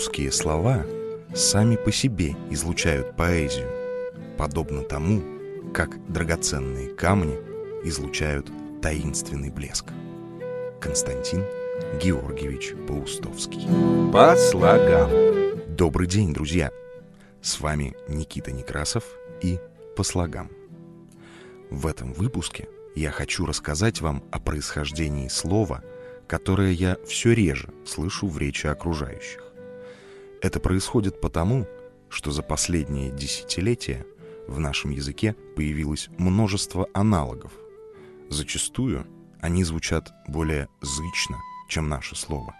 Русские слова сами по себе излучают поэзию, подобно тому, как драгоценные камни излучают таинственный блеск. Константин Георгиевич Паустовский. По слогам. Добрый день, друзья! С вами Никита Некрасов и «По слогам». В этом выпуске я хочу рассказать вам о происхождении слова, которое я все реже слышу в речи окружающих. Это происходит потому, что за последние десятилетия в нашем языке появилось множество аналогов. Зачастую они звучат более зычно, чем наше слово.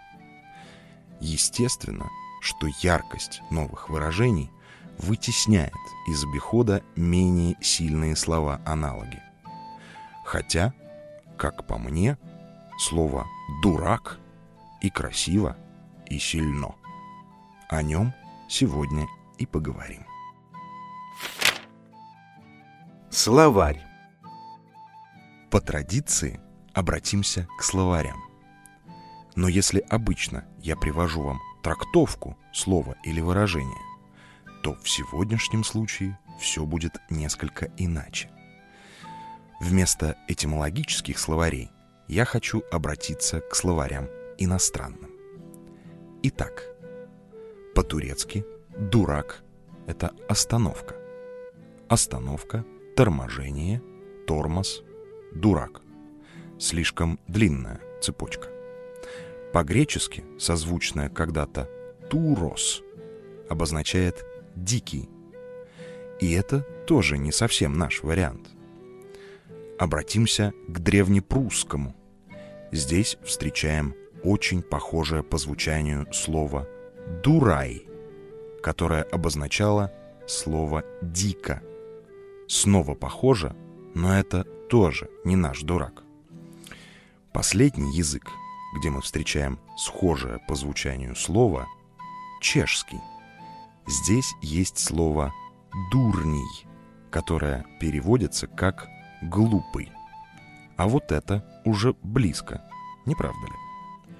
Естественно, что яркость новых выражений вытесняет из обихода менее сильные слова-аналоги. Хотя, как по мне, слово «дурак» и красиво, и сильно – о нем сегодня и поговорим. Словарь. По традиции обратимся к словарям. Но если обычно я привожу вам трактовку слова или выражения, то в сегодняшнем случае все будет несколько иначе. Вместо этимологических словарей я хочу обратиться к словарям иностранным. Итак, по-турецки «дурак» — это остановка. Остановка, торможение, тормоз, дурак. Слишком длинная цепочка. По-гречески созвучная когда-то «турос» обозначает «дикий». И это тоже не совсем наш вариант. Обратимся к древнепрусскому. Здесь встречаем очень похожее по звучанию слово «дурай», которое обозначало слово «дико». Снова похоже, но это тоже не наш дурак. Последний язык, где мы встречаем схожее по звучанию слово, чешский. Здесь есть слово «дурний», которое переводится как «глупый». А вот это уже близко, не правда ли?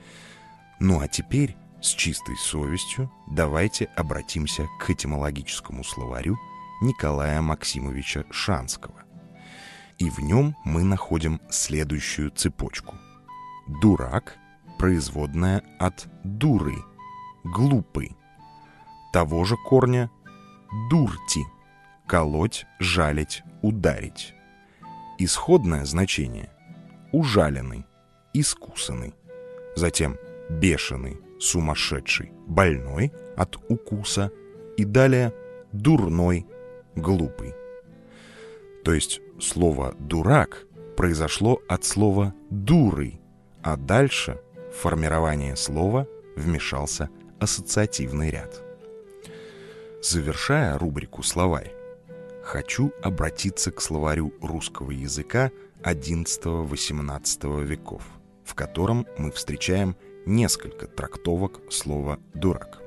Ну а теперь с чистой совестью давайте обратимся к этимологическому словарю Николая Максимовича Шанского. И в нем мы находим следующую цепочку. Дурак – производная от дуры, глупый. Того же корня дурти – колоть, жалить, ударить. Исходное значение – ужаленный, искусанный. Затем бешеный, сумасшедший, больной от укуса и далее дурной, глупый. То есть слово «дурак» произошло от слова «дурый», а дальше в формирование слова вмешался ассоциативный ряд. Завершая рубрику «Словарь», хочу обратиться к словарю русского языка XI-XVIII веков, в котором мы встречаем несколько трактовок слова «дурак».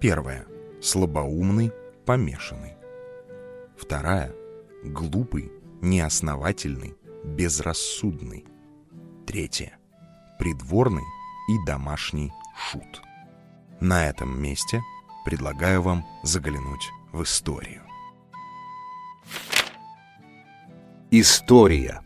Первая – слабоумный, помешанный. Вторая – глупый, неосновательный, безрассудный. Третья – придворный и домашний шут. На этом месте предлагаю вам заглянуть в историю. История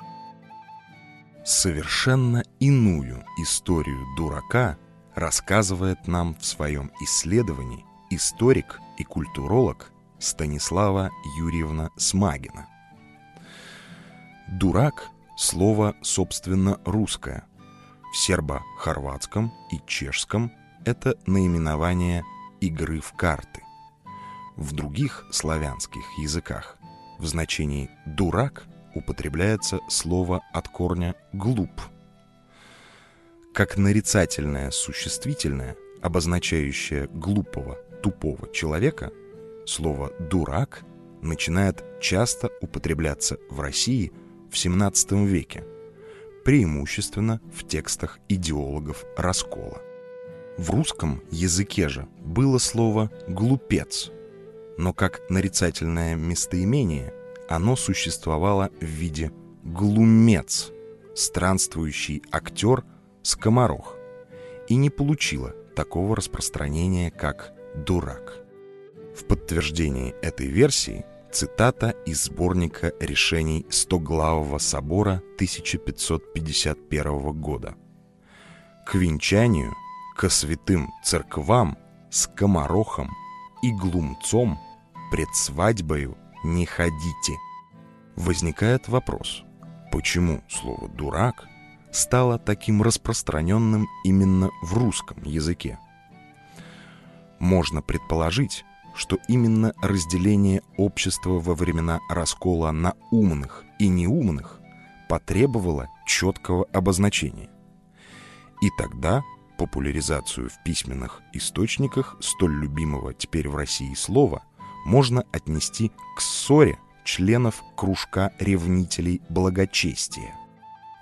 совершенно иную историю дурака рассказывает нам в своем исследовании историк и культуролог Станислава Юрьевна Смагина. «Дурак» — слово, собственно, русское. В сербо-хорватском и чешском это наименование игры в карты. В других славянских языках в значении «дурак» употребляется слово от корня «глуп». Как нарицательное существительное, обозначающее глупого, тупого человека, слово «дурак» начинает часто употребляться в России в XVII веке, преимущественно в текстах идеологов раскола. В русском языке же было слово «глупец», но как нарицательное местоимение оно существовало в виде глумец, странствующий актер скоморох, и не получило такого распространения, как «дурак». В подтверждении этой версии цитата из сборника решений Стоглавого собора 1551 года. «К венчанию, ко святым церквам, скоморохом и глумцом пред свадьбою не ходите». Возникает вопрос, почему слово «дурак» стало таким распространенным именно в русском языке? Можно предположить, что именно разделение общества во времена раскола на умных и неумных потребовало четкого обозначения. И тогда популяризацию в письменных источниках столь любимого теперь в России слова можно отнести к ссоре членов кружка ревнителей благочестия.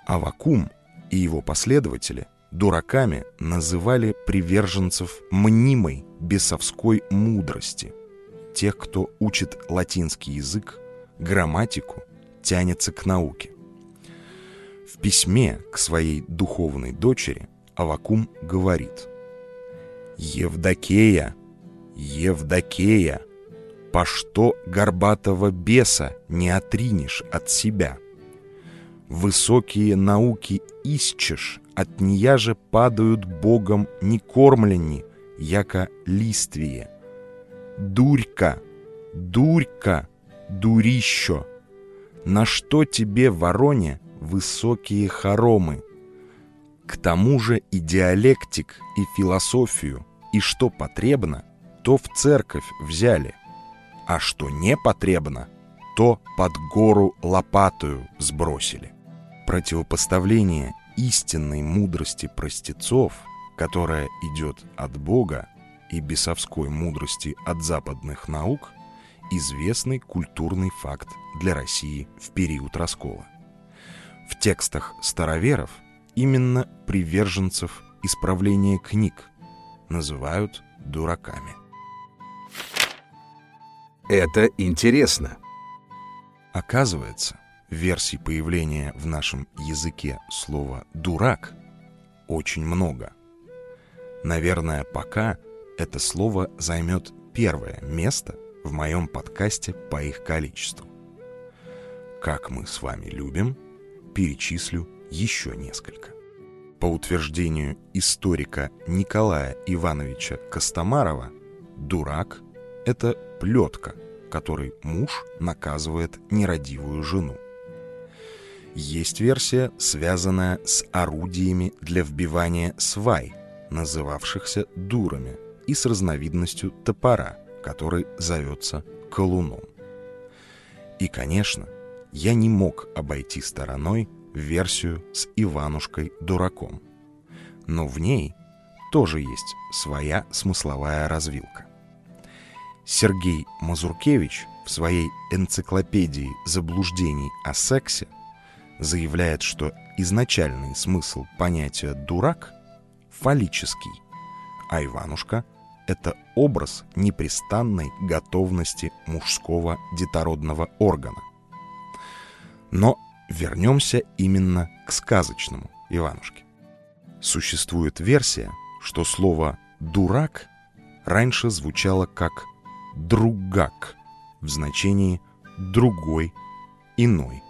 Авакум и его последователи дураками называли приверженцев мнимой бесовской мудрости, тех, кто учит латинский язык, грамматику, тянется к науке. В письме к своей духовной дочери Авакум говорит «Евдокея, Евдокея, по что горбатого беса не отринешь от себя? Высокие науки исчешь, от нея же падают богом не кормленни, яко листвие. Дурька, дурька, дурищё, на что тебе, вороне, высокие хоромы? К тому же и диалектик, и философию, и что потребно, то в церковь взяли, а что не потребно, то под гору лопатую сбросили. Противопоставление истинной мудрости простецов, которая идет от Бога, и бесовской мудрости от западных наук, известный культурный факт для России в период раскола. В текстах староверов именно приверженцев исправления книг называют дураками. Это интересно. Оказывается, версий появления в нашем языке слова «дурак» очень много. Наверное, пока это слово займет первое место в моем подкасте по их количеству. Как мы с вами любим, перечислю еще несколько. По утверждению историка Николая Ивановича Костомарова, дурак — это плетка, которой муж наказывает нерадивую жену. Есть версия, связанная с орудиями для вбивания свай, называвшихся дурами, и с разновидностью топора, который зовется колуном. И, конечно, я не мог обойти стороной версию с Иванушкой-дураком. Но в ней тоже есть своя смысловая развилка. Сергей Мазуркевич в своей энциклопедии заблуждений о сексе заявляет, что изначальный смысл понятия «дурак» фаллический, а Иванушка — это образ непрестанной готовности мужского детородного органа. Но вернемся именно к сказочному Иванушке. Существует версия, что слово «дурак» раньше звучало как «другак» в значении «другой», «иной».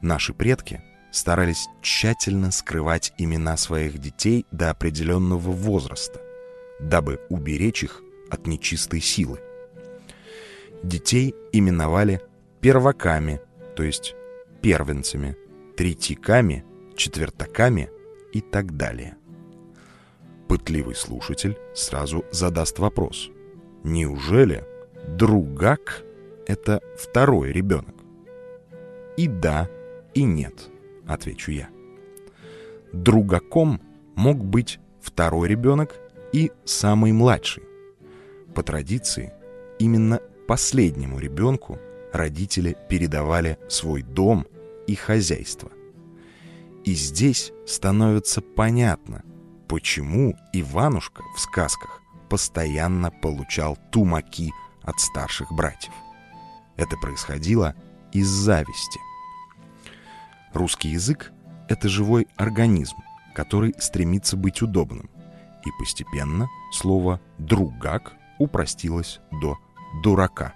Наши предки старались тщательно скрывать имена своих детей до определенного возраста, дабы уберечь их от нечистой силы. Детей именовали перваками, то есть первенцами, третьяками, четвертаками и так далее. Пытливый слушатель сразу задаст вопрос. Неужели другак — это второй ребенок? И да, и нет, отвечу я. Другаком мог быть второй ребенок и самый младший. По традиции, именно последнему ребенку родители передавали свой дом и хозяйство. И здесь становится понятно, почему Иванушка в сказках постоянно получал тумаки от старших братьев. Это происходило из зависти – Русский язык — это живой организм, который стремится быть удобным. И постепенно слово «другак» упростилось до «дурака».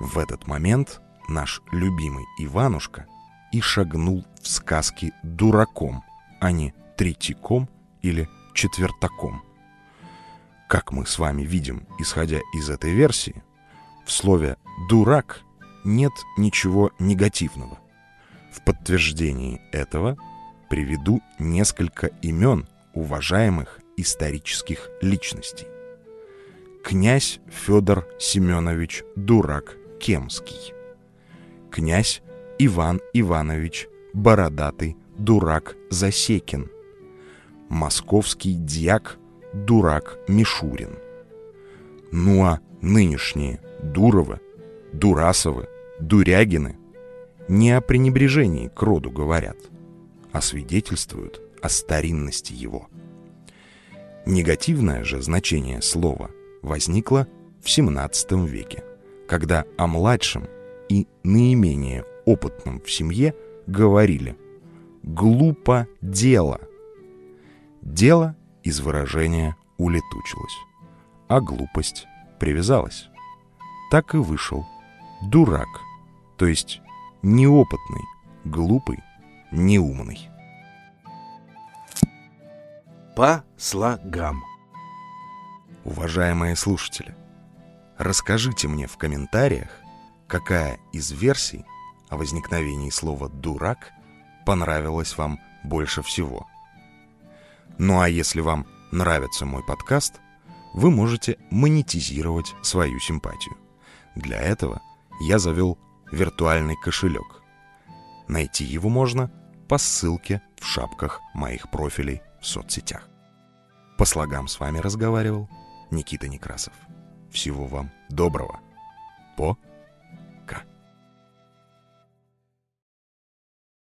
В этот момент наш любимый Иванушка и шагнул в сказки дураком, а не третьяком или четвертаком. Как мы с вами видим, исходя из этой версии, в слове «дурак» нет ничего негативного. В подтверждении этого приведу несколько имен уважаемых исторических личностей. Князь Федор Семенович Дурак Кемский. Князь Иван Иванович Бородатый Дурак Засекин. Московский дьяк Дурак Мишурин. Ну а нынешние Дуровы, Дурасовы, Дурягины не о пренебрежении к роду говорят, а свидетельствуют о старинности его. Негативное же значение слова возникло в XVII веке, когда о младшем и наименее опытном в семье говорили «глупо дело». Дело из выражения улетучилось, а глупость привязалась. Так и вышел дурак, то есть неопытный, глупый, неумный. По слогам. Уважаемые слушатели, расскажите мне в комментариях, какая из версий о возникновении слова «дурак» понравилась вам больше всего. Ну а если вам нравится мой подкаст, вы можете монетизировать свою симпатию. Для этого я завел виртуальный кошелек. Найти его можно по ссылке в шапках моих профилей в соцсетях. По слогам с вами разговаривал Никита Некрасов. Всего вам доброго. По